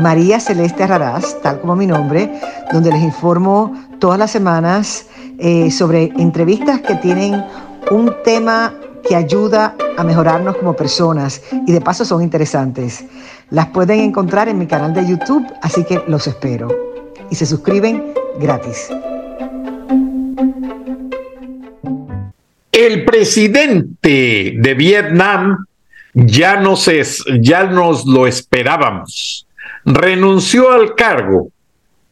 María Celeste Raraz, tal como mi nombre, donde les informo todas las semanas eh, sobre entrevistas que tienen un tema que ayuda a mejorarnos como personas y de paso son interesantes. Las pueden encontrar en mi canal de YouTube, así que los espero. Y se suscriben gratis. El presidente de Vietnam ya nos, es, ya nos lo esperábamos renunció al cargo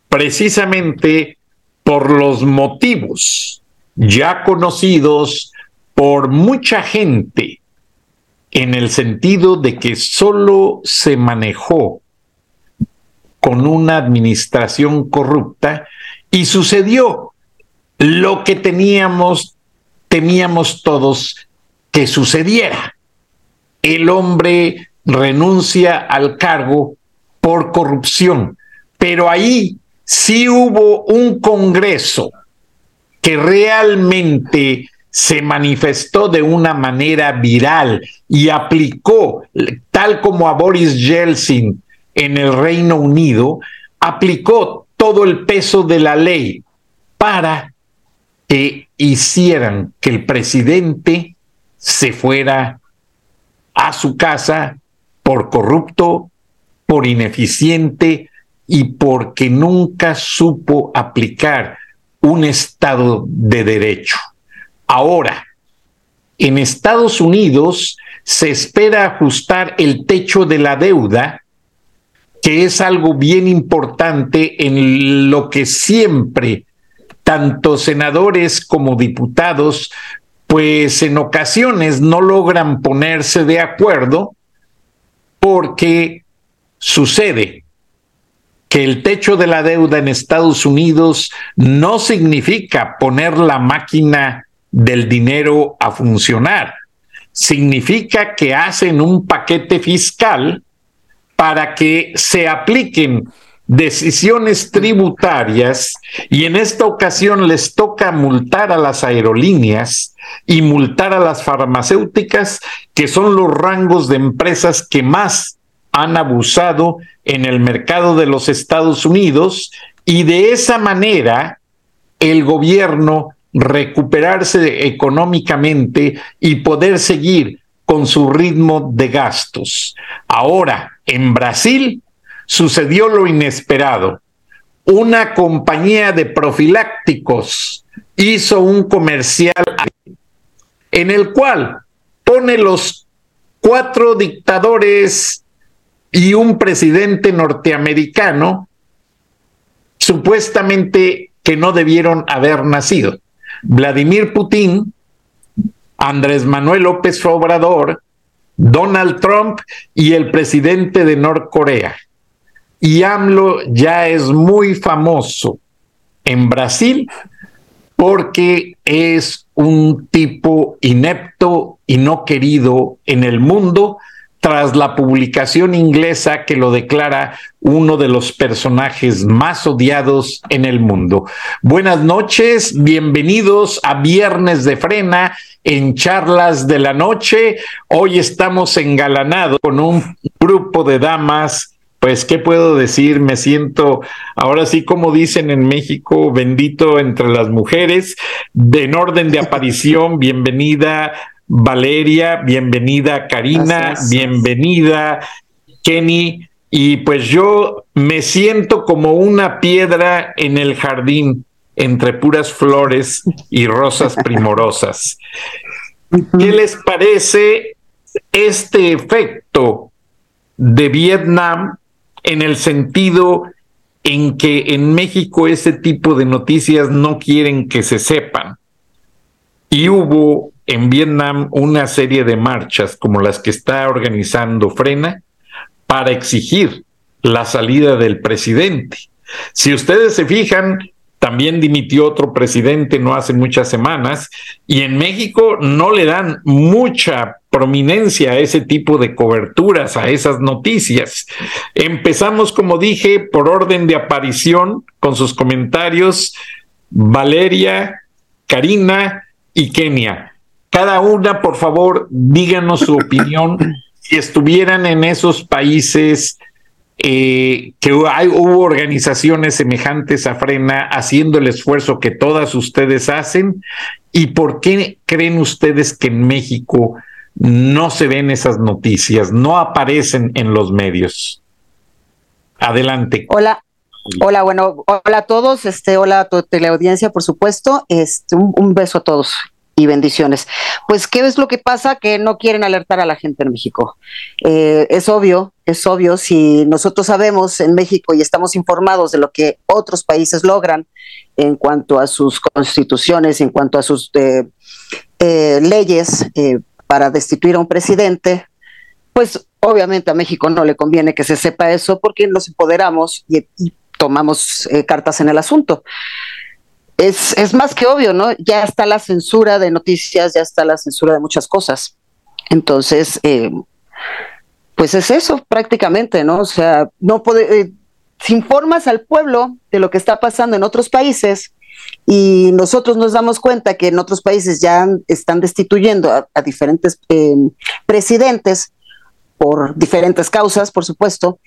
precisamente por los motivos ya conocidos por mucha gente en el sentido de que solo se manejó con una administración corrupta y sucedió lo que teníamos, temíamos todos que sucediera. El hombre renuncia al cargo por corrupción. Pero ahí sí hubo un Congreso que realmente se manifestó de una manera viral y aplicó, tal como a Boris Yeltsin en el Reino Unido, aplicó todo el peso de la ley para que hicieran que el presidente se fuera a su casa por corrupto por ineficiente y porque nunca supo aplicar un Estado de Derecho. Ahora, en Estados Unidos se espera ajustar el techo de la deuda, que es algo bien importante en lo que siempre tanto senadores como diputados, pues en ocasiones no logran ponerse de acuerdo porque Sucede que el techo de la deuda en Estados Unidos no significa poner la máquina del dinero a funcionar. Significa que hacen un paquete fiscal para que se apliquen decisiones tributarias y en esta ocasión les toca multar a las aerolíneas y multar a las farmacéuticas, que son los rangos de empresas que más han abusado en el mercado de los Estados Unidos y de esa manera el gobierno recuperarse económicamente y poder seguir con su ritmo de gastos. Ahora, en Brasil sucedió lo inesperado. Una compañía de profilácticos hizo un comercial en el cual pone los cuatro dictadores y un presidente norteamericano supuestamente que no debieron haber nacido. Vladimir Putin, Andrés Manuel López Obrador, Donald Trump y el presidente de Norcorea. Y AMLO ya es muy famoso en Brasil porque es un tipo inepto y no querido en el mundo tras la publicación inglesa que lo declara uno de los personajes más odiados en el mundo. Buenas noches, bienvenidos a Viernes de Frena en Charlas de la Noche. Hoy estamos engalanados con un grupo de damas pues, ¿qué puedo decir? Me siento, ahora sí, como dicen en México, bendito entre las mujeres. De, en orden de aparición, bienvenida Valeria, bienvenida Karina, bienvenida Kenny. Y pues yo me siento como una piedra en el jardín entre puras flores y rosas primorosas. ¿Qué les parece este efecto de Vietnam en el sentido en que en México ese tipo de noticias no quieren que se sepan? Y hubo en Vietnam una serie de marchas como las que está organizando Frena para exigir la salida del presidente. Si ustedes se fijan, también dimitió otro presidente no hace muchas semanas y en México no le dan mucha prominencia a ese tipo de coberturas, a esas noticias. Empezamos, como dije, por orden de aparición con sus comentarios Valeria, Karina y Kenia. Cada una, por favor, díganos su opinión si estuvieran en esos países eh, que hay, hubo organizaciones semejantes a Frena haciendo el esfuerzo que todas ustedes hacen y por qué creen ustedes que en México no se ven esas noticias, no aparecen en los medios. Adelante. Hola. Hola, bueno, hola a todos, este, hola a tu teleaudiencia, por supuesto, este, un beso a todos y bendiciones. Pues, ¿qué es lo que pasa? Que no quieren alertar a la gente en México. Eh, es obvio, es obvio, si nosotros sabemos en México y estamos informados de lo que otros países logran en cuanto a sus constituciones, en cuanto a sus eh, eh, leyes para destituir a un presidente, pues obviamente a México no le conviene que se sepa eso porque nos empoderamos y tomamos cartas en el asunto es, es más que obvio, ¿no? Ya está la censura de noticias, ya está la censura de muchas cosas. Entonces, eh, pues es eso prácticamente, ¿no? O sea, no puede, eh, si informas al pueblo de lo que está pasando en otros países y nosotros nos damos cuenta que en otros países ya están destituyendo a, diferentes eh, presidentes por diferentes causas, por supuesto,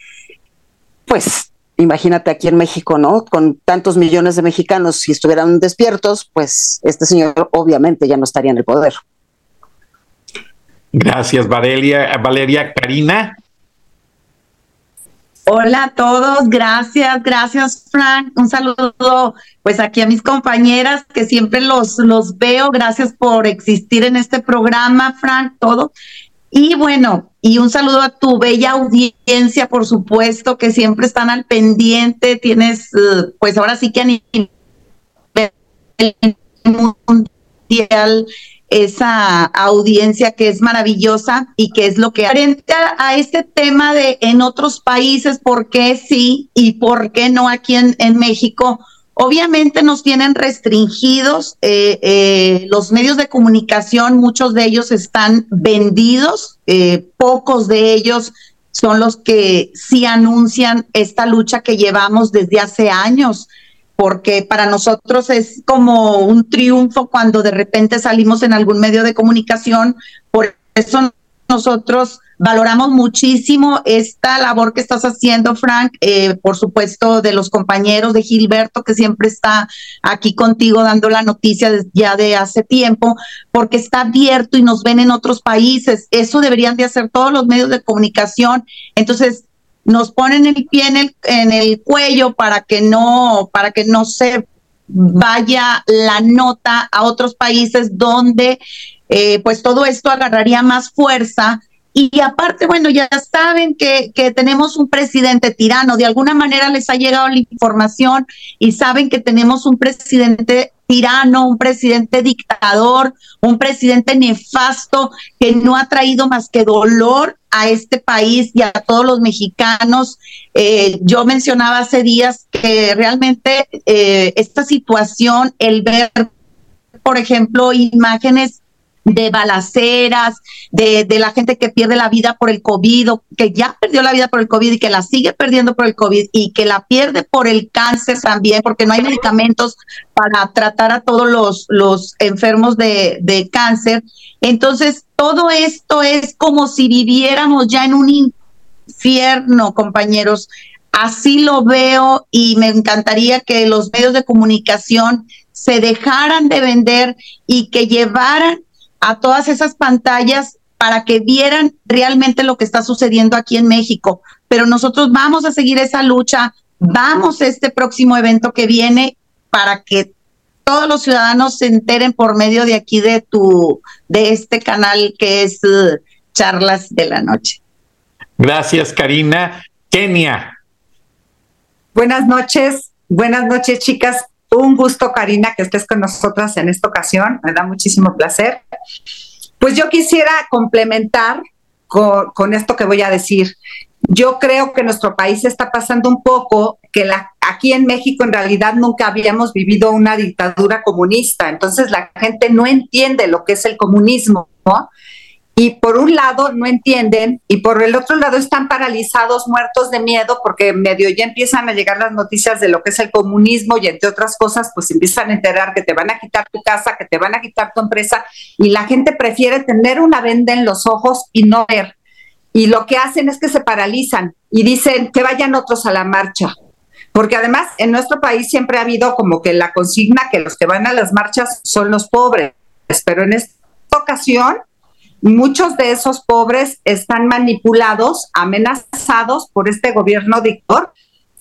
pues imagínate aquí en México, ¿no? Con tantos millones de mexicanos, si estuvieran despiertos, pues este señor obviamente ya no estaría en el poder. Gracias, Valeria. Valeria Karina. Hola a todos, gracias, gracias Frank. Un saludo pues aquí a mis compañeras que siempre los, los veo. Gracias por existir en este programa, Frank, todo. Y bueno, y un saludo a tu bella audiencia, por supuesto, que siempre están al pendiente. Tienes, eh, pues ahora sí que a nivel mundial esa audiencia que es maravillosa y que es lo que frente a, este tema de en otros países, por qué sí y por qué no aquí en, en México, Obviamente nos tienen restringidos eh, eh, los medios de comunicación, muchos de ellos están vendidos, eh, pocos de ellos son los que sí anuncian esta lucha que llevamos desde hace años, porque para nosotros es como un triunfo cuando de repente salimos en algún medio de comunicación, por eso nosotros Valoramos muchísimo esta labor que estás haciendo, Frank, eh, por supuesto, de los compañeros de Gilberto, que siempre está aquí contigo dando la noticia ya de hace tiempo, porque está abierto y nos ven en otros países. Eso deberían de hacer todos los medios de comunicación. Entonces, nos ponen el pie en el, en el cuello para que no, para que no se vaya la nota a otros países donde eh, pues todo esto agarraría más fuerza. Y aparte, bueno, ya saben que, que, tenemos un presidente tirano, de alguna manera les ha llegado la información y saben que tenemos un presidente tirano, un presidente dictador, un presidente nefasto que no ha traído más que dolor a este país y a todos los mexicanos. Eh, yo mencionaba hace días que realmente eh, esta situación, el ver, por ejemplo, imágenes de balaceras, de, de, la gente que pierde la vida por el COVID o que ya perdió la vida por el COVID y que la sigue perdiendo por el COVID y que la pierde por el cáncer también, porque no hay medicamentos para tratar a todos los, los enfermos de, de cáncer. Entonces, todo esto es como si viviéramos ya en un infierno, compañeros. Así lo veo y me encantaría que los medios de comunicación se dejaran de vender y que llevaran a todas esas pantallas para que vieran realmente lo que está sucediendo aquí en México. Pero nosotros vamos a seguir esa lucha, vamos a este próximo evento que viene para que todos los ciudadanos se enteren por medio de aquí de tu de este canal que es uh, Charlas de la Noche. Gracias, Karina. Kenia. Buenas noches, buenas noches, chicas. Un gusto, Karina, que estés con nosotras en esta ocasión. Me da muchísimo placer. Pues yo quisiera complementar con, esto que voy a decir. Yo creo que nuestro país está pasando un poco que aquí en México en realidad nunca habíamos vivido una dictadura comunista, entonces la gente no entiende lo que es el comunismo, ¿no? Y por un lado no entienden y por el otro lado están paralizados, muertos de miedo, porque medio ya empiezan a llegar las noticias de lo que es el comunismo y entre otras cosas, pues empiezan a enterar que te van a quitar tu casa, que te van a quitar tu empresa y la gente prefiere tener una venda en los ojos y no ver. Y lo que hacen es que se paralizan y dicen que vayan otros a la marcha. Porque además en nuestro país siempre ha habido como que la consigna que los que van a las marchas son los pobres, pero en esta ocasión Muchos de esos pobres están manipulados, amenazados por este gobierno dictador,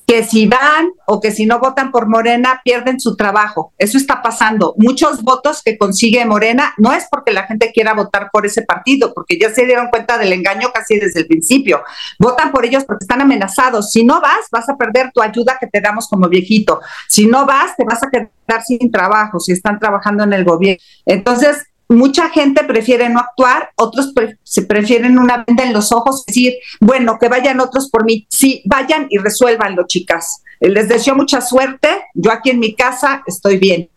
que si van o que si no votan por Morena pierden su trabajo. Eso está pasando. Muchos votos que consigue Morena no es porque la gente quiera votar por ese partido, porque ya se dieron cuenta del engaño casi desde el principio. Votan por ellos porque están amenazados. Si no vas, vas a perder tu ayuda que te damos como viejito. Si no vas, te vas a quedar sin trabajo, si están trabajando en el gobierno. Entonces, mucha gente prefiere no actuar, otros se prefieren una venda en los ojos, decir, bueno, que vayan otros por mí. Sí, vayan y resuélvanlo, chicas. Les deseo mucha suerte. Yo aquí en mi casa estoy bien.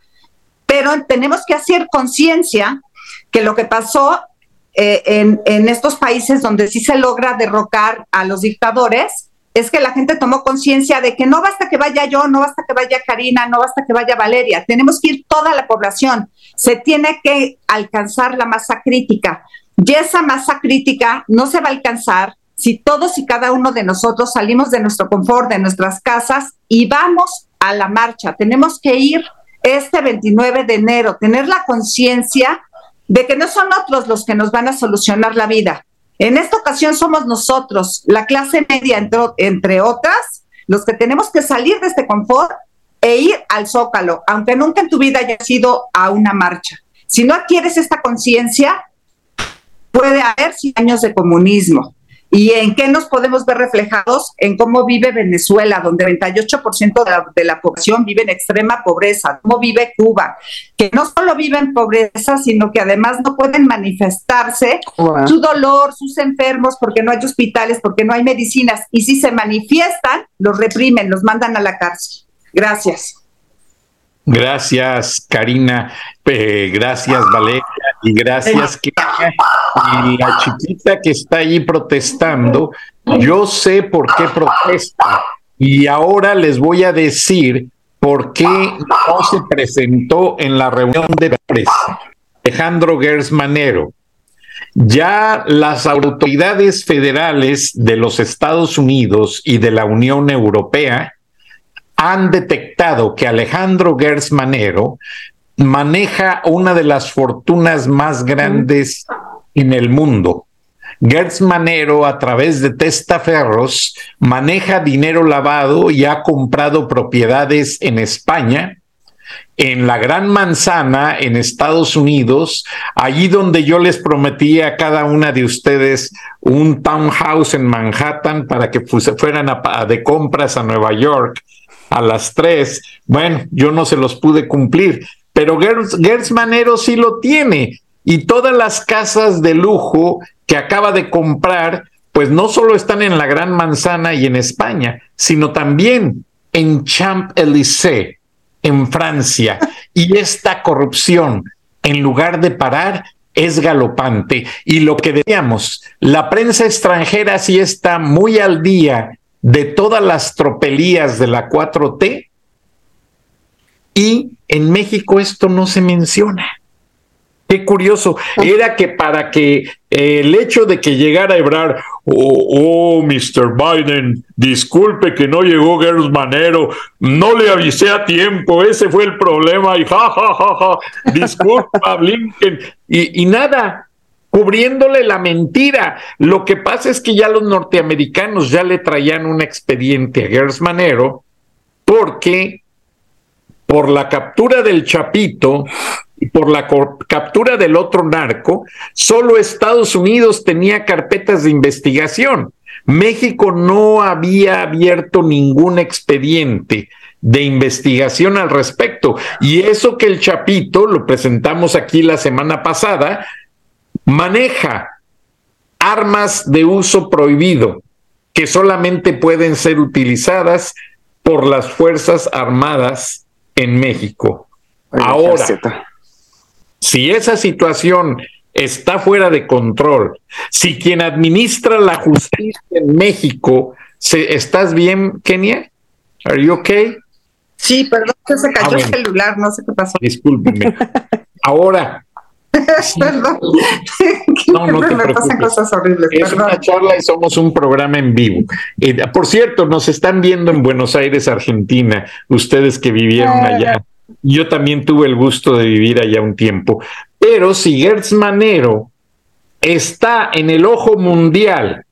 Pero tenemos que hacer conciencia que lo que pasó eh, en, en estos países donde sí se logra derrocar a los dictadores, es que la gente tomó conciencia de que no basta que vaya yo, no basta que vaya Karina, no basta que vaya Valeria, tenemos que ir toda la población, se tiene que alcanzar la masa crítica. Y esa masa crítica no se va a alcanzar si todos y cada uno de nosotros salimos de nuestro confort, de nuestras casas y vamos a la marcha. Tenemos que ir este 29 de enero, tener la conciencia de que no son otros los que nos van a solucionar la vida, en esta ocasión somos nosotros, la clase media, entre, otras, los que tenemos que salir de este confort e ir al zócalo, aunque nunca en tu vida hayas ido a una marcha. Si no adquieres esta conciencia, puede haber 100 años de comunismo. ¿Y en qué nos podemos ver reflejados? En cómo vive Venezuela, donde 28% de la, de la población vive en extrema pobreza, cómo vive Cuba, que no solo vive en pobreza, sino que además no pueden manifestarse su dolor, sus enfermos, porque no hay hospitales, porque no hay medicinas, y si se manifiestan, los reprimen, los mandan a la cárcel. Gracias. Gracias, Karina. Eh, gracias, Valeria. Y gracias, Y la chiquita que está ahí protestando, yo sé por qué protesta. Y ahora les voy a decir por qué no se presentó en la reunión de prensa. Alejandro Gersmanero. Ya las autoridades federales de los Estados Unidos y de la Unión Europea han detectado que Alejandro Gersmanero maneja una de las fortunas más grandes en el mundo. Gersmanero, a través de testaferros, maneja dinero lavado y ha comprado propiedades en España, en la Gran Manzana, en Estados Unidos, allí donde yo les prometí a cada una de ustedes un townhouse en Manhattan para que fueran de compras a Nueva York a las tres. Bueno, yo no se los pude cumplir, pero Gertz, Manero sí lo tiene. Y todas las casas de lujo que acaba de comprar, pues no solo están en la Gran Manzana y en España, sino también en Champs-Élysées, en Francia. Y esta corrupción, en lugar de parar, es galopante. Y lo que decíamos, la prensa extranjera sí está muy al día de todas las tropelías de la 4T y en México esto no se menciona. Qué curioso, era que para que eh, el hecho de que llegara a Ebrar, oh, oh, Mr. Biden, disculpe que no llegó Gers Manero, no le avisé a tiempo, ese fue el problema, y ja, ja, ja, ja, disculpa, Blinken, y, y nada, cubriéndole la mentira. Lo que pasa es que ya los norteamericanos ya le traían un expediente a Gers Manero porque por la captura del Chapito y por la captura del otro narco, solo Estados Unidos tenía carpetas de investigación. México no había abierto ningún expediente de investigación al respecto. Y eso que el Chapito, lo presentamos aquí la semana pasada, maneja armas de uso prohibido que solamente pueden ser utilizadas por las Fuerzas Armadas en México. Ahora, si esa situación está fuera de control, si quien administra la justicia en México, se, ¿estás bien, Kenia? ¿Are you okay? Sí, perdón que se cayó ah, el celular, no sé qué pasó. Discúlpeme. Ahora. perdón. no, no te me pasan cosas horribles. Es una charla y somos un programa en vivo. Eh, por cierto, nos están viendo en Buenos Aires, Argentina, ustedes que vivieron allá. Yo también tuve el gusto de vivir allá un tiempo. Pero si Gertz Manero está en el ojo mundial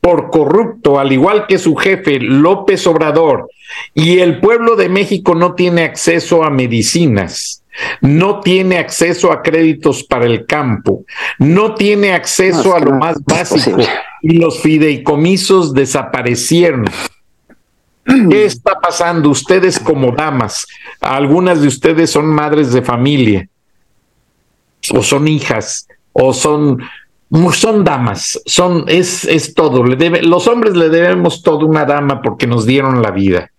por corrupto, al igual que su jefe López Obrador, y el pueblo de México no tiene acceso a medicinas, no tiene acceso a créditos para el campo, no tiene acceso a lo más básico, y los fideicomisos desaparecieron. ¿Qué está pasando? Ustedes como damas, algunas de ustedes son madres de familia, o son hijas, o son, son damas, son, es, es todo. Le debe, los hombres le debemos todo una dama porque nos dieron la vida.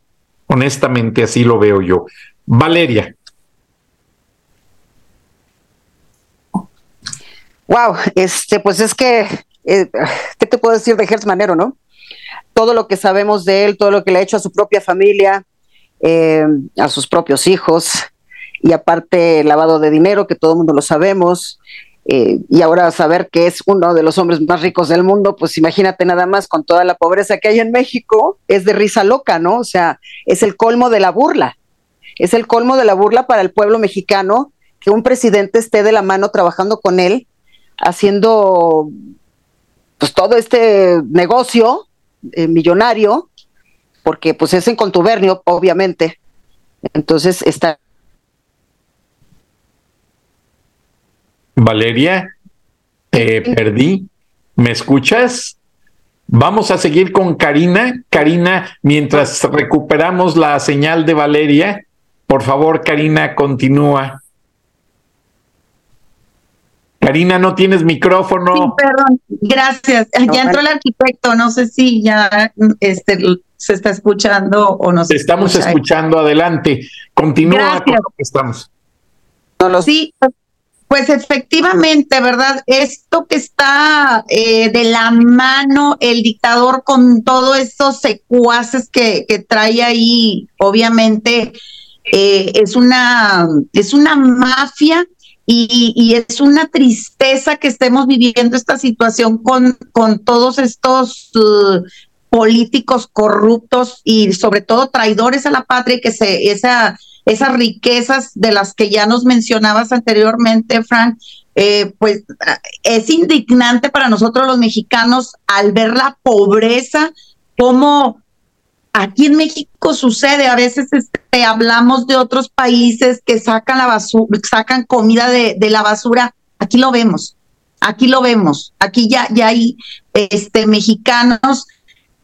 Honestamente, así lo veo yo. Valeria. Wow, este, pues es que, eh, ¿qué te puedo decir de Gertz no? todo lo que sabemos de él, todo lo que le ha hecho a su propia familia, eh, a sus propios hijos, y aparte lavado de dinero, que todo el mundo lo sabemos, eh, y ahora saber que es uno de los hombres más ricos del mundo, pues imagínate nada más con toda la pobreza que hay en México, es de risa loca, ¿no? O sea, es el colmo de la burla, es el colmo de la burla para el pueblo mexicano que un presidente esté de la mano trabajando con él, haciendo pues todo este negocio eh, millonario, porque pues es en contubernio, obviamente. Entonces está. Valeria, te perdí. ¿Me escuchas? Vamos a seguir con Karina. Karina, mientras recuperamos la señal de Valeria, por favor, Karina, continúa. Karina, no tienes micrófono. Sí, perdón, gracias. ya entró el arquitecto, no sé si ya este, se está escuchando o no se Estamos escuchando, adelante. Continúa con lo que estamos. Sí, pues efectivamente, ¿verdad? Esto que está eh, de la mano el dictador con todos esos secuaces que, que trae ahí, obviamente, eh, es una, es una mafia y, es una tristeza que estemos viviendo esta situación con, con todos estos uh, políticos corruptos y sobre todo traidores a la patria y que se, esa, esas riquezas de las que ya nos mencionabas anteriormente, Frank, eh, pues es indignante para nosotros los mexicanos al ver la pobreza, cómo Aquí en México sucede, a veces este, hablamos de otros países que sacan la basura, sacan comida de, la basura. Aquí lo vemos, aquí lo vemos. Aquí ya, ya hay este, mexicanos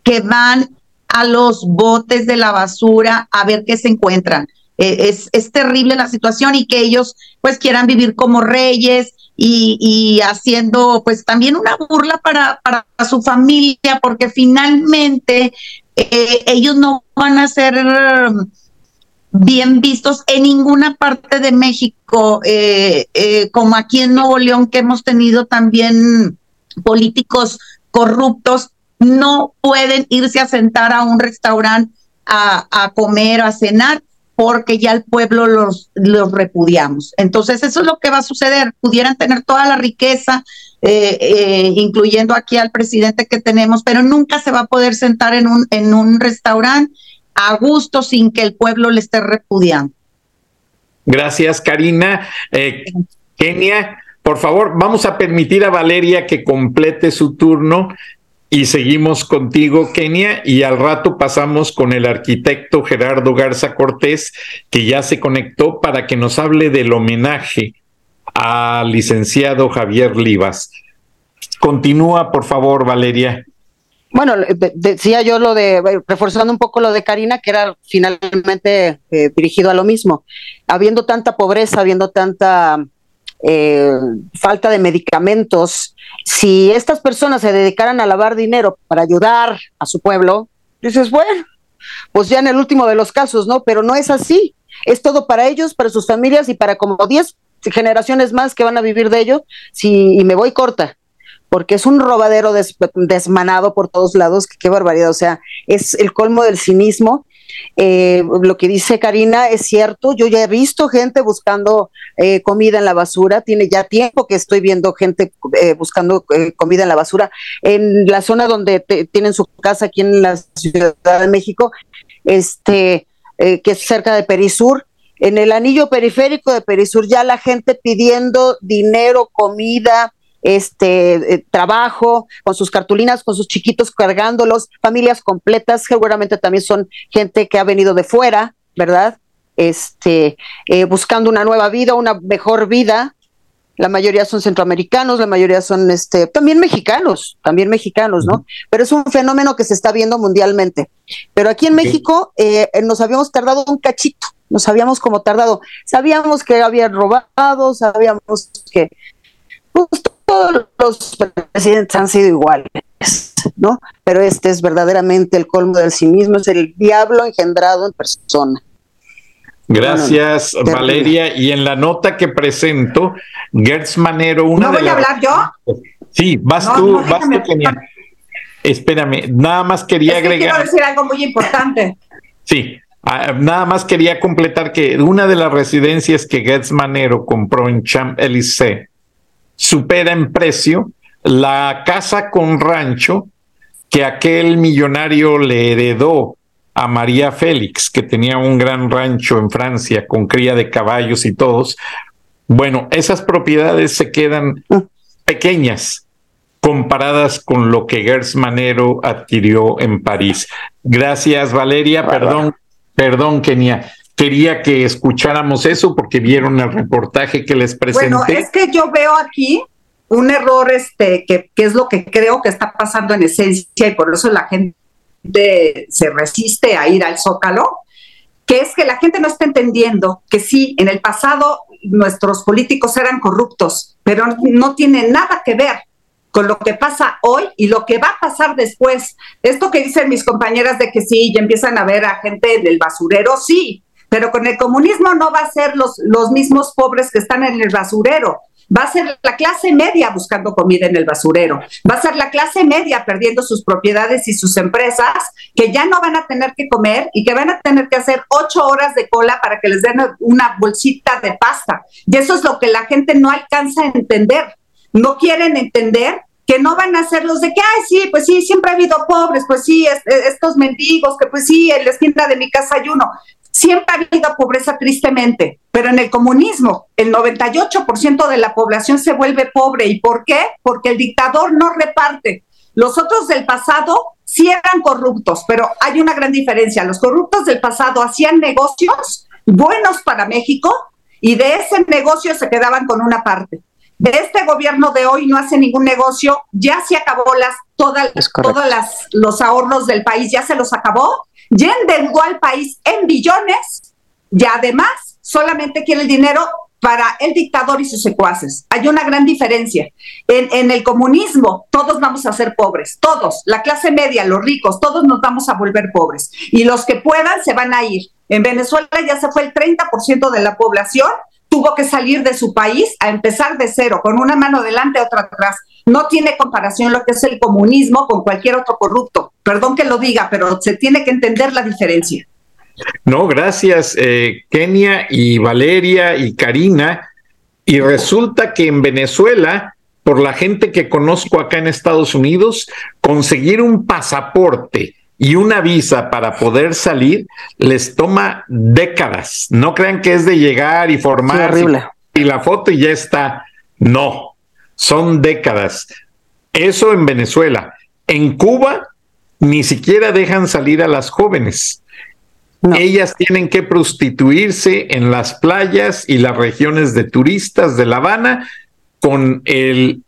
que van a los botes de la basura a ver qué se encuentran. E, es, es, terrible la situación y que ellos pues quieran vivir como reyes y, y haciendo pues también una burla para, para su familia, porque finalmente eh, ellos no van a ser um, bien vistos en ninguna parte de México, eh, eh, como aquí en Nuevo León, que hemos tenido también políticos corruptos, no pueden irse a sentar a un restaurante a, a comer, a cenar, porque ya el pueblo los, los repudiamos. Entonces, eso es lo que va a suceder. Pudieran tener toda la riqueza, eh, eh, incluyendo aquí al presidente que tenemos, pero nunca se va a poder sentar en un, en un restaurante a gusto sin que el pueblo le esté repudiando. Gracias, Karina. Eh, Kenia, por favor, vamos a permitir a Valeria que complete su turno y seguimos contigo, Kenia, y al rato pasamos con el arquitecto Gerardo Garza Cortés, que ya se conectó para que nos hable del homenaje al licenciado Javier Livas. Continúa, por favor, Valeria. Bueno, decía yo lo de, reforzando un poco lo de Karina, que era finalmente eh, dirigido a lo mismo. Habiendo tanta pobreza, habiendo tanta eh, falta de medicamentos, si estas personas se dedicaran a lavar dinero para ayudar a su pueblo, dices, bueno, pues ya en el último de los casos, ¿no? Pero no es así. Es todo para ellos, para sus familias y para como 10 generaciones más que van a vivir de ello. Si, y me voy corta, porque es un robadero desmanado por todos lados, qué barbaridad, o sea, es el colmo del cinismo eh, lo que dice Karina es cierto, yo ya he visto gente buscando eh, comida en la basura, tiene ya tiempo que estoy viendo gente eh, buscando comida en la basura en la zona donde tienen su casa aquí en la Ciudad de México, este, que es cerca de Perisur. En el anillo periférico de Perisur ya la gente pidiendo dinero, comida, este eh, trabajo, con sus cartulinas, con sus chiquitos cargándolos, familias completas, seguramente también son gente que ha venido de fuera, ¿verdad? Este, eh, buscando una nueva vida, una mejor vida. La mayoría son centroamericanos, la mayoría son este, también mexicanos, también mexicanos, ¿no? Pero es un fenómeno que se está viendo mundialmente. Pero aquí en México eh, nos habíamos tardado un cachito, nos habíamos como tardado. Sabíamos que habían robado, sabíamos que pues, todos los presidentes han sido iguales, ¿no? Pero este es verdaderamente el colmo del cinismo, es el diablo engendrado en persona. Gracias, Valeria. Y en la nota que presento, Gertz Manero, una ¿No voy a hablar yo? Sí, vas tú, vas tú, Kenia. Espérame, nada más quería agregar. Quiero decir algo muy importante. Sí, ah, nada más quería completar que una de las residencias que Gertz Manero compró en Champ Élysées supera en precio la casa con rancho que aquel millonario le heredó a María Félix, que tenía un gran rancho en Francia con cría de caballos y todos. Bueno, esas propiedades se quedan pequeñas comparadas con lo que Gers Manero adquirió en París. Gracias, Valeria. Perdón, perdón, Kenia quería que escucháramos eso porque vieron el reportaje que les presenté. Bueno, es que yo veo aquí un error, este, que, que es lo que creo que está pasando en esencia y por eso la gente se resiste a ir al Zócalo, que es que la gente no está entendiendo que sí, en el pasado nuestros políticos eran corruptos, pero no tiene nada que ver con lo que pasa hoy y lo que va a pasar después. Esto que dicen mis compañeras de que sí, ya empiezan a ver a gente en el basurero, sí, pero con el comunismo no va a ser los, los mismos pobres que están en el basurero. Va a ser la clase media buscando comida en el basurero. Va a ser la clase media perdiendo sus propiedades y sus empresas que ya no van a tener que comer y que van a tener que hacer ocho horas de cola para que les den una bolsita de pasta. Y eso es lo que la gente no alcanza a entender. No quieren entender que no van a ser los de que, ay, sí, pues sí, siempre ha habido pobres, pues sí, estos mendigos, que pues sí, en la esquina de mi casa hay uno. Siempre ha habido pobreza tristemente, pero en el comunismo el 98% de la población se vuelve pobre. ¿Y por qué? Porque el dictador no reparte. Los otros del pasado sí eran corruptos, pero hay una gran diferencia. Los corruptos del pasado hacían negocios buenos para México y de ese negocio se quedaban con una parte. De este gobierno de hoy no hace ningún negocio, ya se acabó las todas todas las, los ahorros del país, ya se los acabó ya endeudó al país en billones y además solamente quiere el dinero para el dictador y sus secuaces. Hay una gran diferencia. En, el comunismo todos vamos a ser pobres, todos, la clase media, los ricos, todos nos vamos a volver pobres. Y los que puedan se van a ir. En Venezuela ya se fue el 30% de la población, tuvo que salir de su país a empezar de cero, con una mano delante, otra atrás. No tiene comparación lo que es el comunismo con cualquier otro corrupto. Perdón que lo diga, pero se tiene que entender la diferencia. No, gracias, eh, Kenia y Valeria y Karina. Y resulta que en Venezuela, por la gente que conozco acá en Estados Unidos, conseguir un pasaporte y una visa para poder salir les toma décadas. No crean que es de llegar y formar y la foto y ya está. No, son décadas. Eso en Venezuela. En Cuba ni siquiera dejan salir a las jóvenes. Ellas tienen que prostituirse en las playas y las regiones de turistas de La Habana con el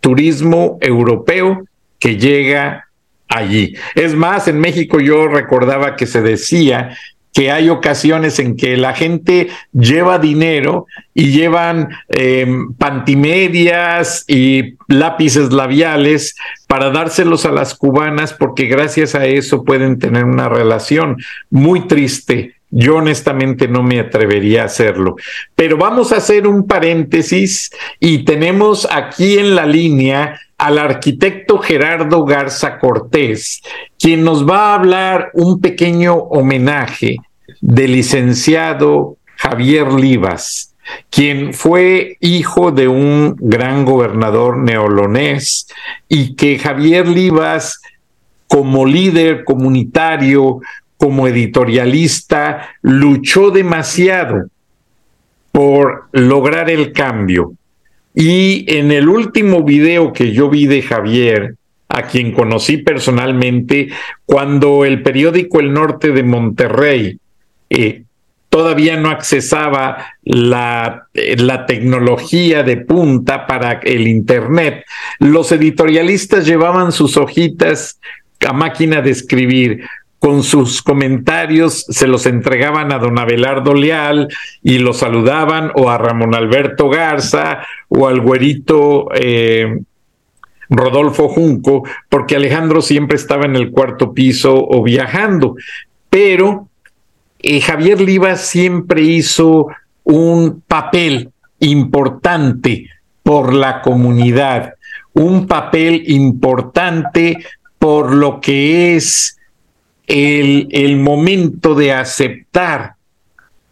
turismo europeo que llega allí. Es más, en México yo recordaba que se decía que hay ocasiones en que la gente lleva dinero y llevan em, pantimedias y lápices labiales para dárselos a las cubanas porque gracias a eso pueden tener una relación muy triste. Yo honestamente no me atrevería a hacerlo. Pero vamos a hacer un paréntesis y tenemos aquí en la línea al arquitecto Gerardo Garza Cortés, quien nos va a hablar un pequeño homenaje del licenciado Javier Livas, quien fue hijo de un gran gobernador neolonés y que Javier Livas, como líder comunitario, como editorialista, luchó demasiado por lograr el cambio. Y en el último video que yo vi de Javier, a quien conocí personalmente, cuando el periódico El Norte de Monterrey eh, todavía no accesaba eh, la, tecnología de punta para el Internet, los editorialistas llevaban sus hojitas a máquina de escribir con sus comentarios se los entregaban a don Abelardo Leal y lo saludaban o a Ramón Alberto Garza o al güerito eh, Rodolfo Junco, porque Alejandro siempre estaba en el cuarto piso o viajando. Pero eh, Javier Liva siempre hizo un papel importante por la comunidad, un papel importante por lo que es el, momento de aceptar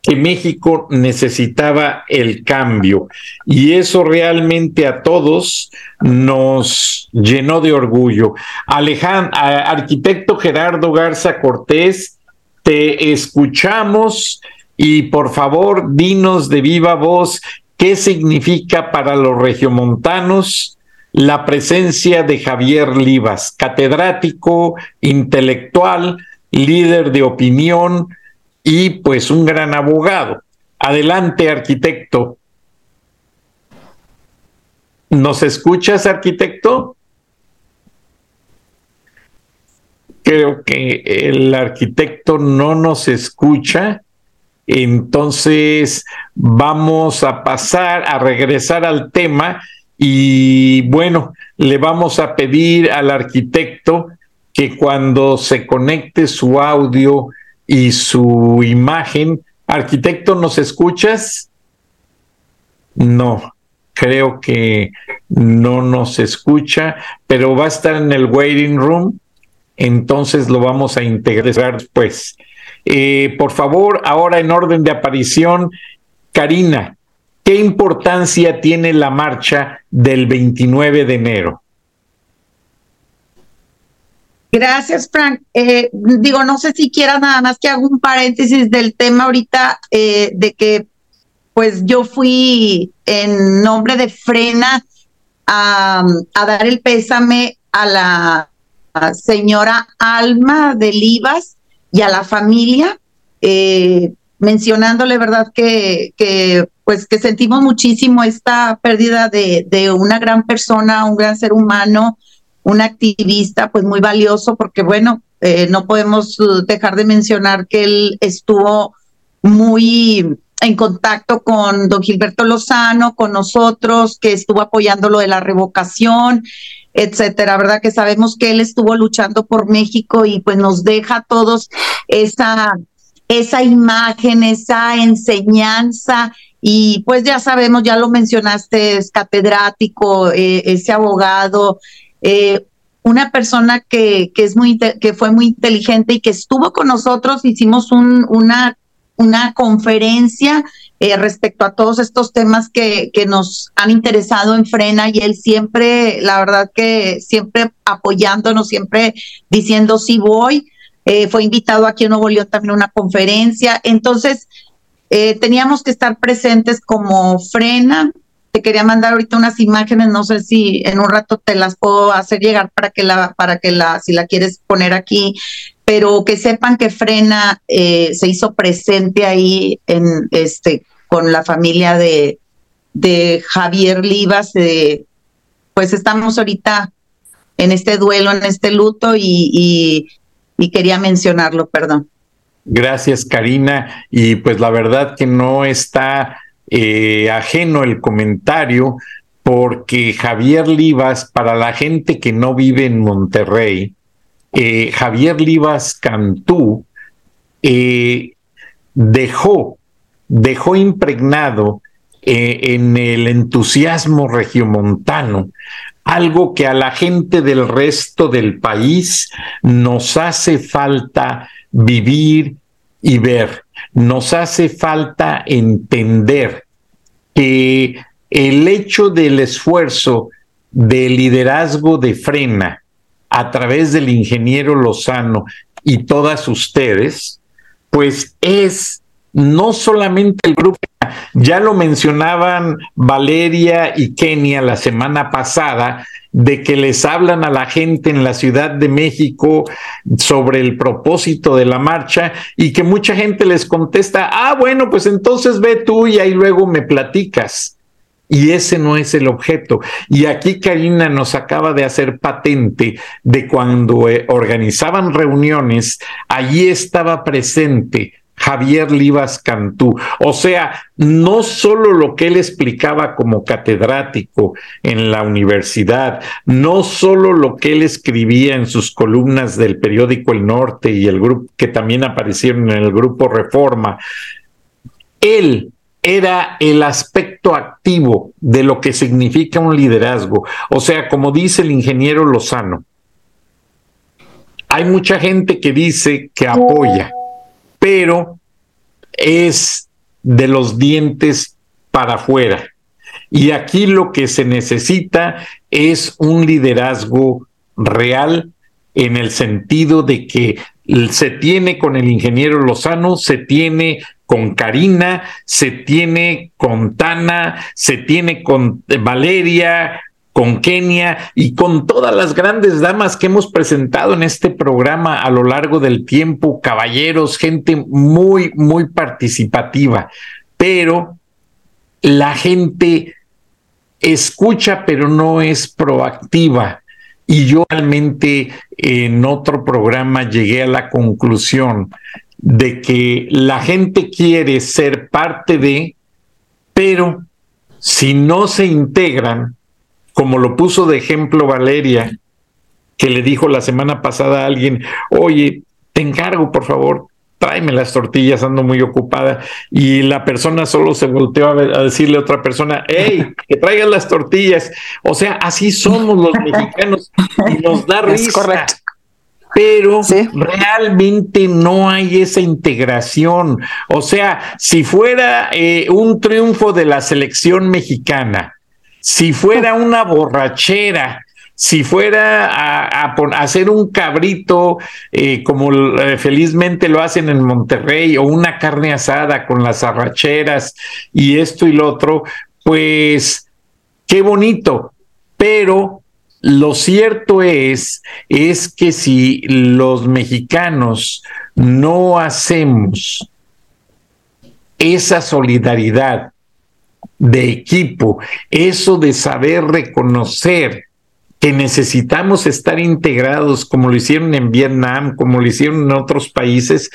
que México necesitaba el cambio y eso realmente a todos nos llenó de orgullo. Alejandro, arquitecto Gerardo Garza Cortés, te escuchamos y por favor dinos de viva voz qué significa para los regiomontanos la presencia de Javier Livas, catedrático, intelectual, líder de opinión y pues un gran abogado. Adelante, arquitecto. ¿Nos escuchas, arquitecto? Creo que el arquitecto no nos escucha. Entonces vamos a pasar a regresar al tema y bueno, le vamos a pedir al arquitecto que cuando se conecte su audio y su imagen, arquitecto, ¿nos escuchas? No, creo que no nos escucha, pero va a estar en el waiting room, entonces lo vamos a integrar después. Eh, por favor, ahora en orden de aparición, Karina, ¿Qué importancia tiene la marcha del 29 de enero? Gracias, Frank. Eh, digo, no sé si quieras nada más que hago un paréntesis del tema ahorita eh, de que pues yo fui en nombre de Frena a, dar el pésame a la señora Alma de Livas y a la familia, eh, mencionándole, ¿verdad? Que, pues que sentimos muchísimo esta pérdida de, una gran persona, un gran ser humano, un activista, pues muy valioso, porque bueno, eh, no podemos dejar de mencionar que él estuvo muy en contacto con don Gilberto Lozano, con nosotros, que estuvo apoyando lo de la revocación, etcétera, ¿verdad? Que sabemos que él estuvo luchando por México y pues nos deja a todos esa, esa imagen, esa enseñanza y pues ya sabemos, ya lo mencionaste, es catedrático, eh, ese abogado, eh, una persona que, que, es muy, que fue muy inteligente y que estuvo con nosotros, hicimos un, una, una conferencia eh, respecto a todos estos temas que, que nos han interesado en Frena y él siempre, la verdad que siempre apoyándonos, siempre diciendo sí voy. Fue invitado aquí en Nuevo León también a una conferencia. Entonces, eh, teníamos que estar presentes como frena. Te quería mandar ahorita unas imágenes, no sé si en un rato te las puedo hacer llegar para que la, para que la, si la quieres poner aquí, pero que sepan que frena eh, se hizo presente ahí en este con la familia de, Javier Livas. pues estamos ahorita en este duelo, en este luto y, y quería mencionarlo, perdón. Gracias, Karina. Y pues la verdad que no está eh, ajeno el comentario, porque Javier Livas, para la gente que no vive en Monterrey, eh, Javier Livas Cantú eh, dejó, dejó impregnado en el entusiasmo regiomontano algo que a la gente del resto del país nos hace falta vivir y ver. Nos hace falta entender que el hecho del esfuerzo de liderazgo de Frena a través del ingeniero Lozano y todas ustedes, pues es no solamente el grupo, ya lo mencionaban Valeria y Kenia la semana pasada, de que les hablan a la gente en la Ciudad de México sobre el propósito de la marcha y que mucha gente les contesta, ah, bueno, pues entonces ve tú y ahí luego me platicas. Y ese no es el objeto. Y aquí Karina nos acaba de hacer patente de cuando eh, organizaban reuniones, allí estaba presente Javier Livas Cantú. O sea, no solo lo que él explicaba como catedrático en la universidad, no solo lo que él escribía en sus columnas del periódico El Norte y el grupo que también aparecieron en el grupo Reforma, él era el aspecto activo de lo que significa un liderazgo. O sea, como dice el ingeniero Lozano, hay mucha gente que dice que apoya, pero es de los dientes para afuera. Y aquí lo que se necesita es un liderazgo real en el sentido de que se tiene con el ingeniero Lozano, se tiene con Karina, se tiene con Tana, se tiene con Valeria, con Kenia y con todas las grandes damas que hemos presentado en este programa a lo largo del tiempo, caballeros, gente muy, muy participativa, pero la gente escucha pero no es proactiva. Y yo realmente en otro programa llegué a la conclusión de que la gente quiere ser parte de, pero si no se integran, como lo puso de ejemplo Valeria, que le dijo la semana pasada a alguien, oye, te encargo, por favor, tráeme las tortillas, ando muy ocupada. Y la persona solo se volteó a, decirle a otra persona, hey, que traigan las tortillas. O sea, así somos los mexicanos y nos da risa. correcto. Pero realmente no hay esa integración. O sea, si fuera eh, un triunfo de la selección mexicana, si fuera una borrachera, si fuera a, hacer un cabrito eh, como eh, felizmente lo hacen en Monterrey o una carne asada con las arracheras y esto y lo otro, pues qué bonito, pero lo cierto es, es que si los mexicanos no hacemos esa solidaridad de equipo, eso de saber reconocer que necesitamos estar integrados como lo hicieron en Vietnam, como lo hicieron en otros países,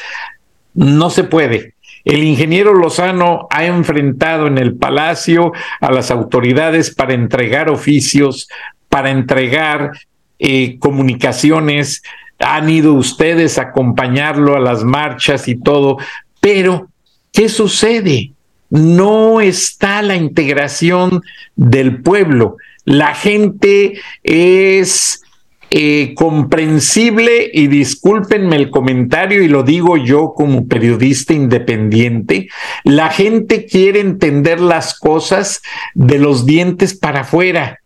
no se puede. El ingeniero Lozano ha enfrentado en el Palacio a las autoridades para entregar oficios, para entregar eh, comunicaciones, han ido ustedes a acompañarlo a las marchas y todo, pero ¿qué sucede? No está la integración del pueblo. La gente es eh, comprensible y discúlpenme el comentario y lo digo yo como periodista independiente, la gente quiere entender las cosas de los dientes para afuera,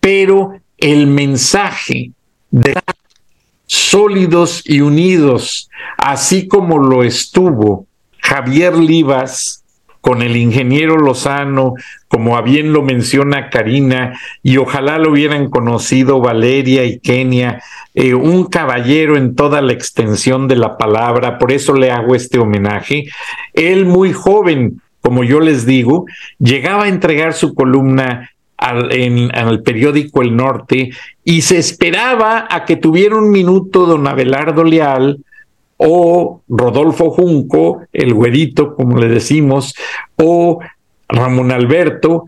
pero el mensaje de sólidos y unidos, así como lo estuvo Javier Livas con el ingeniero Lozano, como bien lo menciona Karina, y ojalá lo hubieran conocido Valeria y Kenia, eh, un caballero en toda la extensión de la palabra, por eso le hago este homenaje. Él muy joven, como yo les digo, llegaba a entregar su columna al, en, el periódico El Norte y se esperaba a que tuviera un minuto don Abelardo Leal o Rodolfo Junco, el güerito, como le decimos, o Ramón Alberto,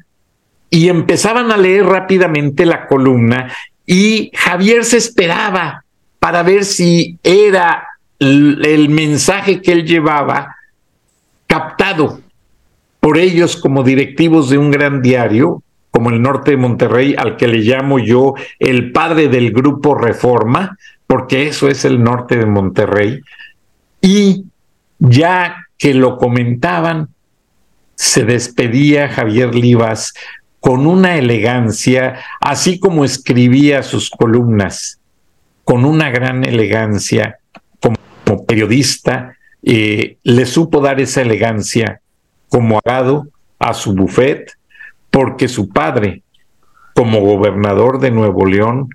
y empezaban a leer rápidamente la columna y Javier se esperaba para ver si era el mensaje que él llevaba captado por ellos como directivos de un gran diario, como el norte de Monterrey, al que le llamo yo el padre del grupo Reforma, porque eso es el norte de Monterrey, y ya que lo comentaban, se despedía Javier Livas con una elegancia, así como escribía sus columnas, con una gran elegancia como, periodista, eh, le supo dar esa elegancia como agado a su buffet, porque su padre, como gobernador de Nuevo León,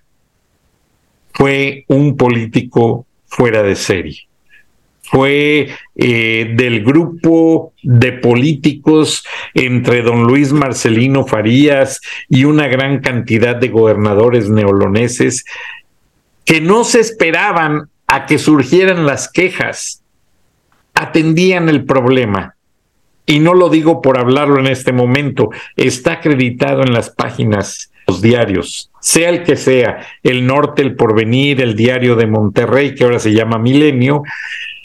fue un político fuera de serie. Fue eh, del grupo de políticos entre don Luis Marcelino Farías y una gran cantidad de gobernadores neoloneses que no se esperaban a que surgieran las quejas, atendían el problema y no lo digo por hablarlo en este momento, está acreditado en las páginas, los diarios, sea el que sea, el Norte, el Porvenir, el Diario de Monterrey, que ahora se llama Milenio.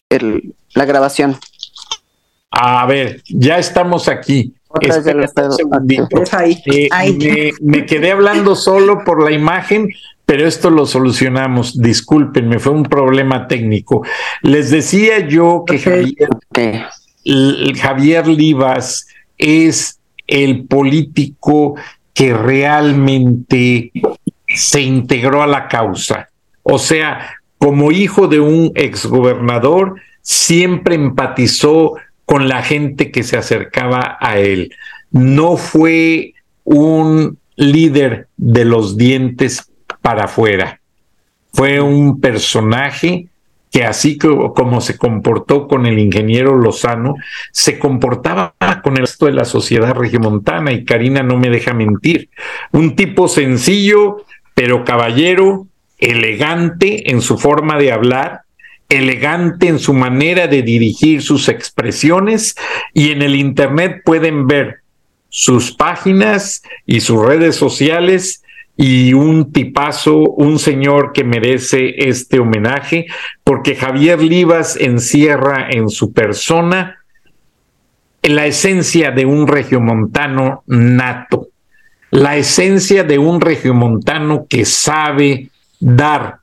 la grabación. A ver, ya estamos aquí. Eh, me, quedé hablando solo por la imagen, pero esto lo solucionamos. Discúlpenme, fue un problema técnico. Les decía yo que Javier, Javier Livas es el político que realmente se integró a la causa. O sea, como hijo de un exgobernador, siempre empatizó con la gente que se acercaba a él. No fue un líder de los dientes para afuera. Fue un personaje que así como se comportó con el ingeniero Lozano, se comportaba con el resto de la sociedad regiomontana y Karina no me deja mentir. Un tipo sencillo, pero caballero, elegante en su forma de hablar, elegante en su manera de dirigir sus expresiones y en el Internet pueden ver sus páginas y sus redes sociales y un tipazo, un señor que merece este homenaje, porque Javier Livas encierra en su persona la esencia de un regiomontano nato, la esencia de un regiomontano que sabe dar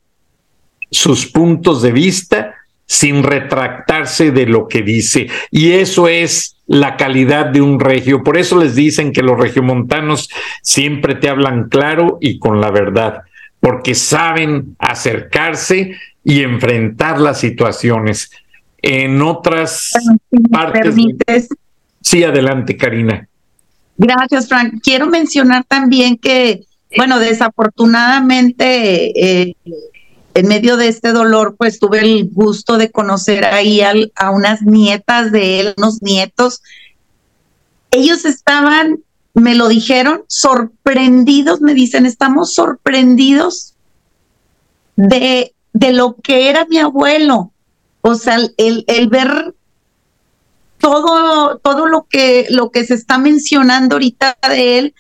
sus puntos de vista sin retractarse de lo que dice. Y eso es la calidad de un regio. Por eso les dicen que los regiomontanos siempre te hablan claro y con la verdad, porque saben acercarse y enfrentar las situaciones. En otras partes. Sí, adelante, Karina. Gracias, Frank. Quiero mencionar también que, bueno, desafortunadamente eh, en medio de este dolor, pues tuve el gusto de conocer ahí a unas nietas de él, unos nietos. Ellos estaban, me lo dijeron, sorprendidos, me dicen, estamos sorprendidos de, de lo que era mi abuelo. O sea, el, el ver todo, todo lo que, lo que se está mencionando ahorita de él,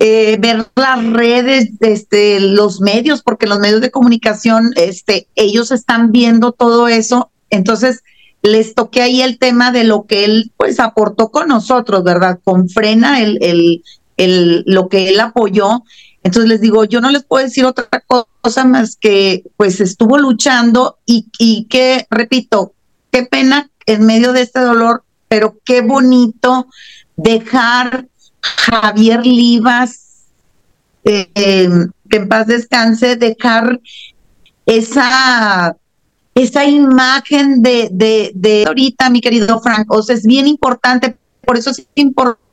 eh, ver las redes, este, los medios, porque los medios de comunicación, este, ellos están viendo todo eso. Entonces, les toqué ahí el tema de lo que él, pues, aportó con nosotros, ¿verdad? Con frena el, el, el, lo que él apoyó. Entonces les digo, yo no les puedo decir otra cosa más que, pues, estuvo luchando y, y que, repito, qué pena en medio de este dolor, pero qué bonito dejar Javier Livas, eh, que en paz descanse, dejar esa, esa imagen de, de, de ahorita, mi querido Frank. O sea, es bien importante, por eso es importante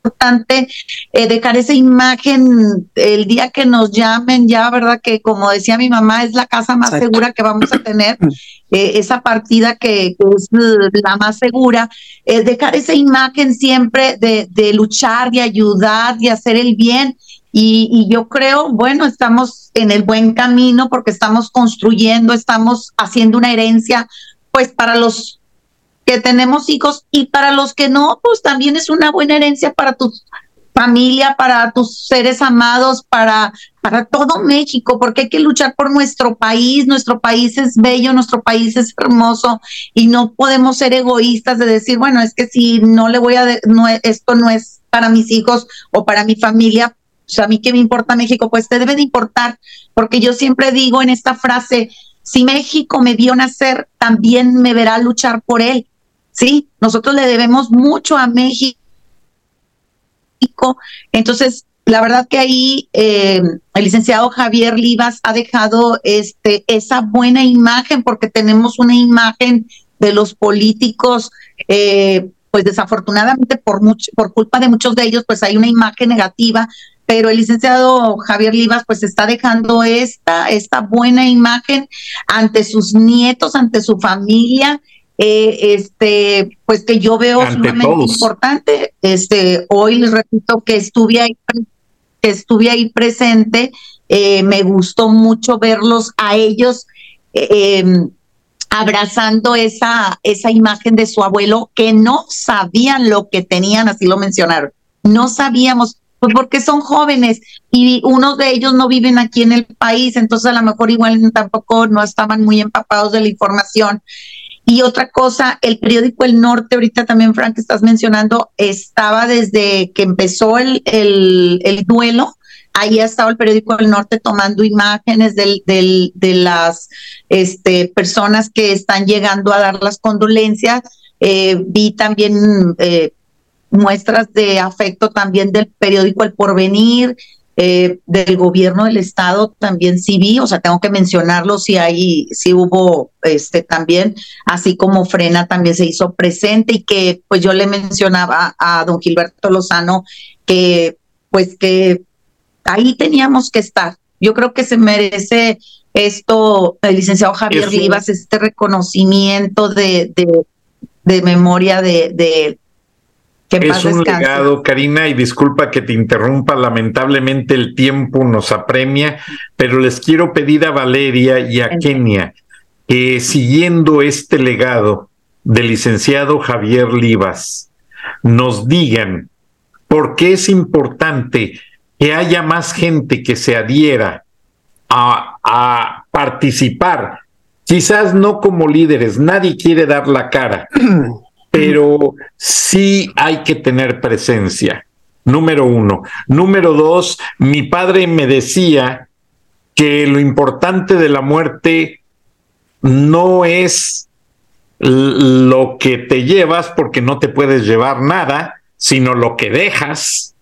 importante eh, dejar esa imagen el día que nos llamen, ya, ¿verdad? Que como decía mi mamá, es la casa más segura que vamos a tener, eh, esa partida que, es la más segura, eh, dejar esa imagen siempre de, de, luchar, de ayudar, de hacer el bien. Y, y yo creo, bueno, estamos en el buen camino porque estamos construyendo, estamos haciendo una herencia pues para los que tenemos hijos y para los que no, pues también es una buena herencia para tus familia, para tus seres amados, para, para todo México, porque hay que luchar por nuestro país, nuestro país es bello, nuestro país es hermoso y no podemos ser egoístas de decir, bueno, es que si no le voy a, no, esto no es para mis hijos o para mi familia, pues a mí qué me importa México, pues te debe de importar, porque yo siempre digo en esta frase, si México me vio nacer, también me verá luchar por él. Sí, nosotros le debemos mucho a México. Entonces, la verdad que ahí eh, el licenciado Javier Livas ha dejado este, esa buena imagen, porque tenemos una imagen de los políticos, eh, pues desafortunadamente por, mucho, por culpa de muchos de ellos, pues hay una imagen negativa, pero el licenciado Javier Livas pues está dejando esta, esta buena imagen ante sus nietos, ante su familia eh, este, pues que yo veo sumamente importante. Este, hoy les repito que estuve ahí, que estuve ahí presente, eh, me gustó mucho verlos a ellos eh, em, abrazando esa, esa imagen de su abuelo, que no sabían lo que tenían, así lo mencionaron, no sabíamos, pues porque son jóvenes y unos de ellos no viven aquí en el país, entonces a lo mejor igual tampoco no estaban muy empapados de la información. Y otra cosa, el periódico El Norte, ahorita también, Frank, estás mencionando, estaba desde que empezó el, el, duelo, ahí ha estado el periódico El Norte tomando imágenes del, del, de las este, personas que están llegando a dar las condolencias. Eh, vi también eh, muestras de afecto también del periódico El Porvenir, eh, del gobierno del estado también sí vi, o sea, tengo que mencionarlo si hay, si hubo este también, así como Frena también se hizo presente y que pues yo le mencionaba a don Gilberto Lozano que pues que ahí teníamos que estar. Yo creo que se merece esto, el licenciado Javier Vivas, este reconocimiento de, de, de memoria de, de, es un legado, Karina, y disculpa que te interrumpa, lamentablemente el tiempo nos apremia, pero les quiero pedir a Valeria y a Kenia que siguiendo este legado del licenciado Javier Livas, nos digan por qué es importante que haya más gente que se adhiera a, a participar, quizás no como líderes, nadie quiere dar la cara. pero sí hay que tener presencia. Número uno. Número dos, mi padre me decía que lo importante de la muerte no es lo que te llevas porque no te puedes llevar nada, sino lo que dejas.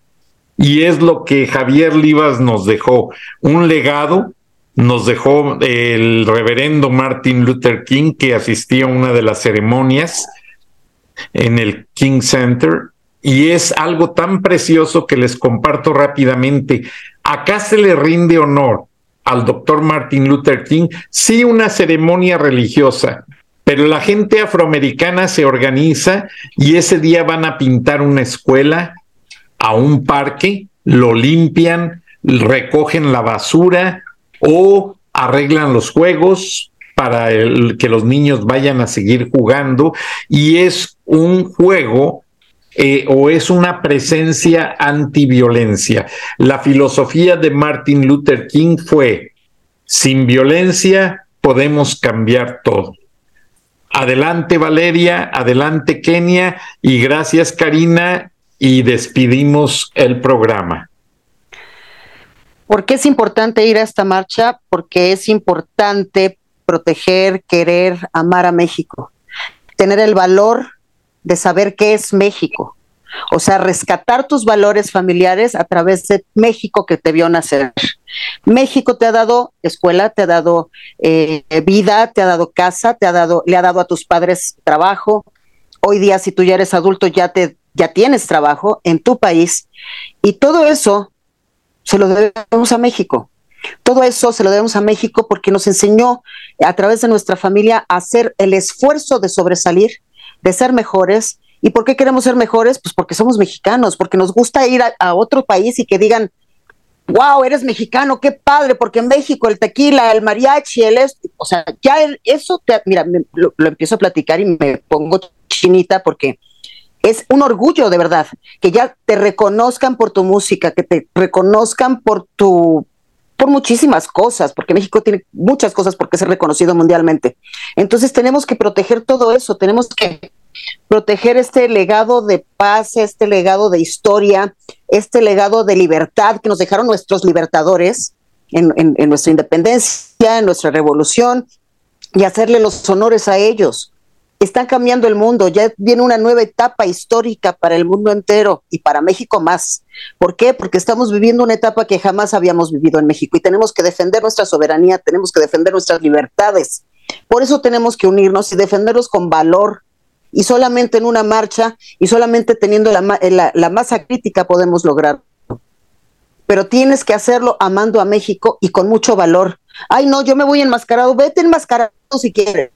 Y es lo que Javier Livas nos dejó, un legado, nos dejó el reverendo Martin Luther King, que asistía a una de las ceremonias, en el King Center y es algo tan precioso que les comparto rápidamente. Acá se le rinde honor al doctor Martin Luther King, sí una ceremonia religiosa, pero la gente afroamericana se organiza y ese día van a pintar una escuela, a un parque, lo limpian, recogen la basura o arreglan los juegos, para que los niños vayan a seguir jugando y es un juego eh, o es una presencia antiviolencia. La filosofía de Martin Luther King fue, sin violencia podemos cambiar todo. Adelante Valeria, adelante Kenia y gracias Karina y despidimos el programa. ¿Por qué es importante ir a esta marcha? Porque es importante proteger, querer, amar a México, tener el valor de saber qué es México. O sea, rescatar tus valores familiares a través de México que te vio nacer. México te ha dado escuela, te ha dado eh, vida, te ha dado casa, te ha dado, le ha dado a tus padres trabajo. Hoy día, si tú ya eres adulto, ya te, ya tienes trabajo en tu país. Y todo eso se lo debemos a México. Todo eso se lo debemos a México porque nos enseñó a través de nuestra familia a hacer el esfuerzo de sobresalir, de ser mejores. ¿Y por qué queremos ser mejores? Pues porque somos mexicanos, porque nos gusta ir a, otro país y que digan, wow, eres mexicano, qué padre, porque en México el tequila, el mariachi, el o sea, ya eso, te, mira, lo, empiezo a platicar y me pongo chinita porque es un orgullo de verdad que ya te reconozcan por tu música, que te reconozcan por tu por muchísimas cosas, porque México tiene muchas cosas por qué ser reconocido mundialmente. Entonces tenemos que proteger todo eso, tenemos que proteger este legado de paz, este legado de historia, este legado de libertad que nos dejaron nuestros libertadores en, nuestra independencia, en nuestra revolución, y hacerle los honores a ellos. Están cambiando el mundo, ya viene una nueva etapa histórica para el mundo entero y para México más. ¿Por qué? Porque estamos viviendo una etapa que jamás habíamos vivido en México y tenemos que defender nuestra soberanía, tenemos que defender nuestras libertades. Por eso tenemos que unirnos y defenderlos con valor, y solamente en una marcha y solamente teniendo la, la, masa crítica podemos lograrlo. Pero tienes que hacerlo amando a México y con mucho valor. Ay, no, yo me voy enmascarado, vete enmascarado si quieres.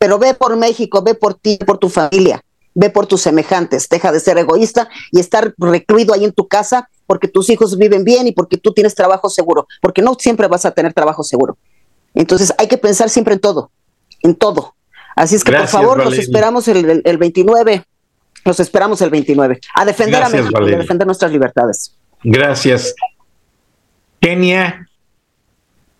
Pero ve por México, ve por ti, por tu familia, ve por tus semejantes. Deja de ser egoísta y estar recluido ahí en tu casa porque tus hijos viven bien y porque tú tienes trabajo seguro, porque no siempre vas a tener trabajo seguro. Entonces hay que pensar siempre en todo, en todo. Así es que por favor, los esperamos el, 29. Los esperamos el 29. A defender a México, a defender nuestras libertades. Gracias. Kenia.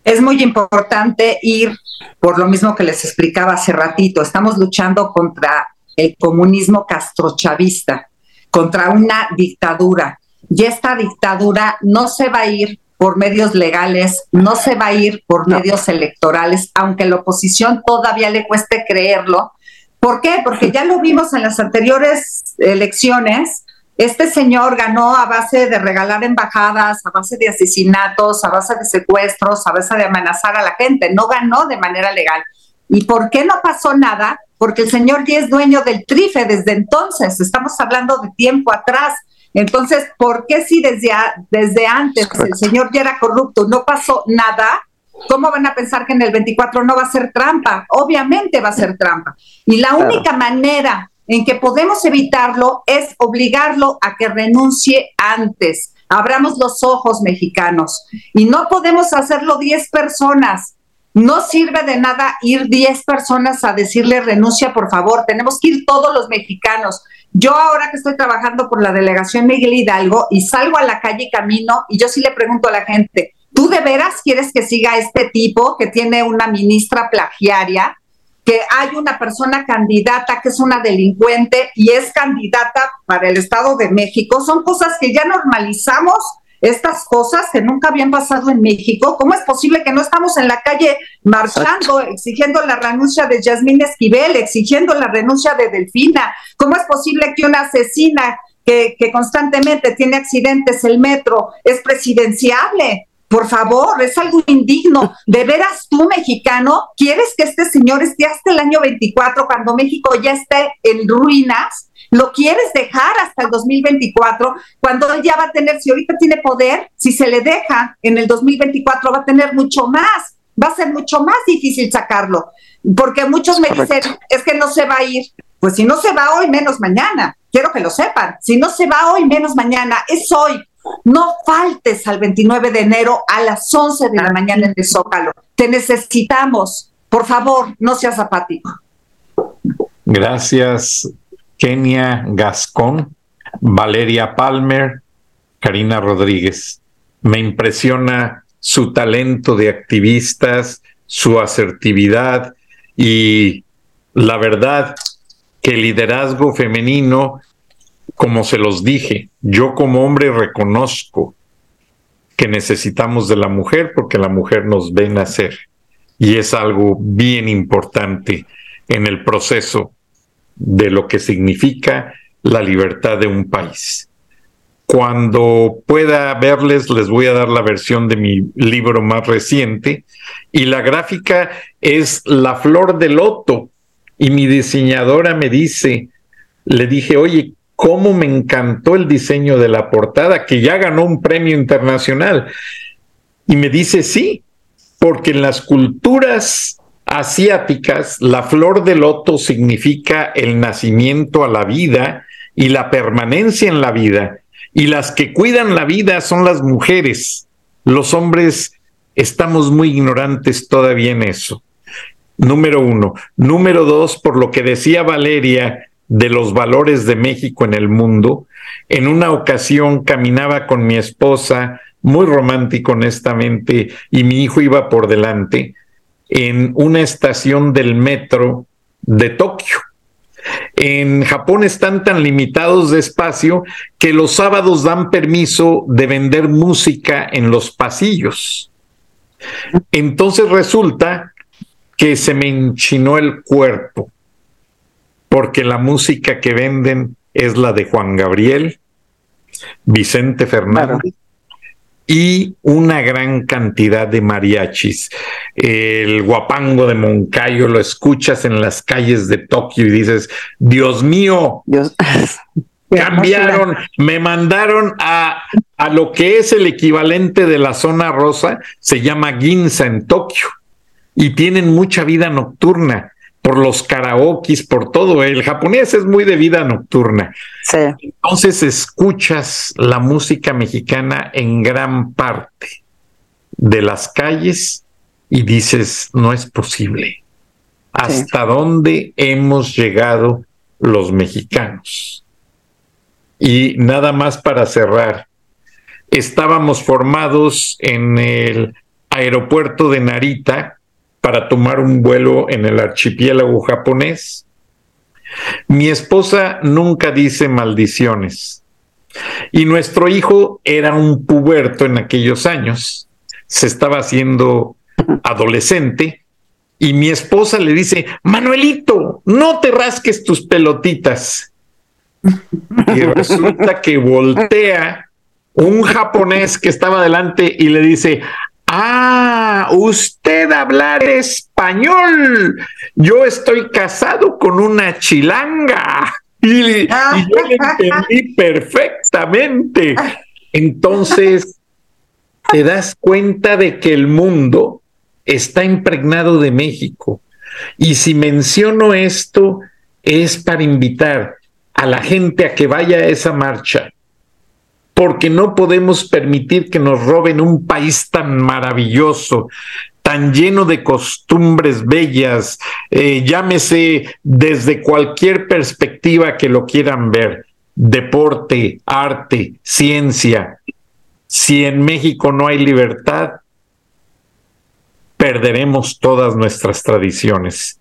Es muy importante ir, por lo mismo que les explicaba hace ratito, estamos luchando contra el comunismo castrochavista, contra una dictadura. Y esta dictadura no se va a ir por medios legales, no se va a ir por medios electorales, aunque la oposición todavía le cueste creerlo. ¿Por qué? Porque ya lo vimos en las anteriores elecciones. Este señor ganó a base de regalar embajadas, a base de asesinatos, a base de secuestros, a base de amenazar a la gente. No ganó de manera legal. ¿Y por qué no pasó nada? Porque el señor ya es dueño del trife desde entonces. Estamos hablando de tiempo atrás. Entonces, ¿por qué si desde, desde antes el señor ya era corrupto, no pasó nada? ¿Cómo van a pensar que en el 24 no va a ser trampa? Obviamente va a ser trampa. Y la única manera en que podemos evitarlo es obligarlo a que renuncie antes. Abramos los ojos mexicanos. Y no podemos hacerlo 10 personas. No sirve de nada ir 10 personas a decirle renuncia, por favor. Tenemos que ir todos los mexicanos. Yo ahora que estoy trabajando por la delegación Miguel Hidalgo y salgo a la calle y camino y yo sí le pregunto a la gente, ¿tú de veras quieres que siga este tipo que tiene una ministra plagiaria? Que hay una persona candidata que es una delincuente y es candidata para el Estado de México, son cosas que ya normalizamos estas cosas que nunca habían pasado en México. ¿Cómo es posible que no estamos en la calle marchando, exigiendo la renuncia de Yasmín Esquivel, exigiendo la renuncia de Delfina? ¿Cómo es posible que una asesina que, que constantemente tiene accidentes el metro es presidenciable? Por favor, es algo indigno. ¿De veras tú, mexicano, quieres que este señor esté hasta el año 24 cuando México ya esté en ruinas? lo quieres dejar hasta el 2024, cuando él ya va a tener, si ahorita tiene poder, si se le deja en el 2024 va a tener mucho más, va a ser mucho más difícil sacarlo, porque muchos me dicen, es que no se va a ir. Pues si no se va hoy, menos mañana. Quiero que lo sepan. Si no se va hoy, menos mañana. Es hoy. No faltes al 29 de enero a las 11 de la mañana en el Zócalo. Te necesitamos. Por favor, no seas apático. Gracias, Kenia Gascón, Valeria Palmer, Karina Rodríguez. Me impresiona su talento de activistas, su asertividad y la verdad que el liderazgo femenino, como se los dije, yo como hombre reconozco que necesitamos de la mujer porque la mujer nos ve nacer y es algo bien importante en el proceso de lo que significa la libertad de un país. Cuando pueda verles, les voy a dar la versión de mi libro más reciente y la gráfica es la flor de loto. Y mi diseñadora me dice, le dije, oye, cómo me encantó el diseño de la portada, que ya ganó un premio internacional. Y me dice, sí, porque en las culturas asiáticas, la flor de loto significa el nacimiento a la vida y la permanencia en la vida. y las que cuidan la vida son las mujeres. Los hombres estamos muy ignorantes todavía en eso. Número uno. Número dos, por lo que decía Valeria de los valores de México en el mundo, en una ocasión caminaba con mi esposa, muy romántico honestamente, y mi hijo iba por delante, en una estación del metro de Tokio. En Japón están tan limitados de espacio que los sábados dan permiso de vender música en los pasillos. Entonces resulta que se me enchinó el cuerpo, porque la música que venden es la de Juan Gabriel, Vicente Fernández, y una gran cantidad de mariachis. El guapango de Moncayo lo escuchas en las calles de Tokio y dices, Dios mío, cambiaron, me mandaron a, a lo que es el equivalente de la zona rosa, se llama Ginza en Tokio, y tienen mucha vida nocturna por los karaokis, por todo. El japonés es muy de vida nocturna. Sí. Entonces escuchas la música mexicana en gran parte de las calles y dices, no es posible. ¿Hasta dónde hemos llegado los mexicanos? Y nada más para cerrar, estábamos formados en el aeropuerto de Narita, para tomar un vuelo en el archipiélago japonés. Mi esposa nunca dice maldiciones. Y nuestro hijo era un puberto en aquellos años, se estaba haciendo adolescente, y mi esposa le dice, Manuelito, no te rasques tus pelotitas. Y resulta que voltea un japonés que estaba delante y le dice, Ah, usted hablar español. Yo estoy casado con una chilanga. Y, yo le entendí perfectamente. Entonces, te das cuenta de que el mundo está impregnado de México. Y si menciono esto, es para invitar a la gente a que vaya a esa marcha porque no podemos permitir que nos roben un país tan maravilloso, tan lleno de costumbres bellas, eh, llámese desde cualquier perspectiva que lo quieran ver, deporte, arte, ciencia. Si en México no hay libertad, perderemos todas nuestras tradiciones.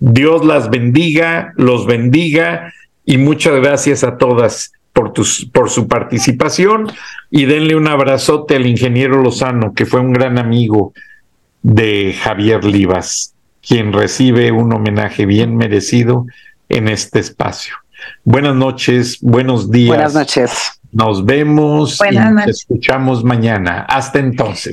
Dios las bendiga, los bendiga y muchas gracias a todas por, por su participación y denle un abrazote al ingeniero Lozano, que fue un gran amigo de Javier Livas, quien recibe un homenaje bien merecido en este espacio. Buenas noches, buenos días. Buenas noches. Nos vemos y nos escuchamos mañana. Hasta entonces.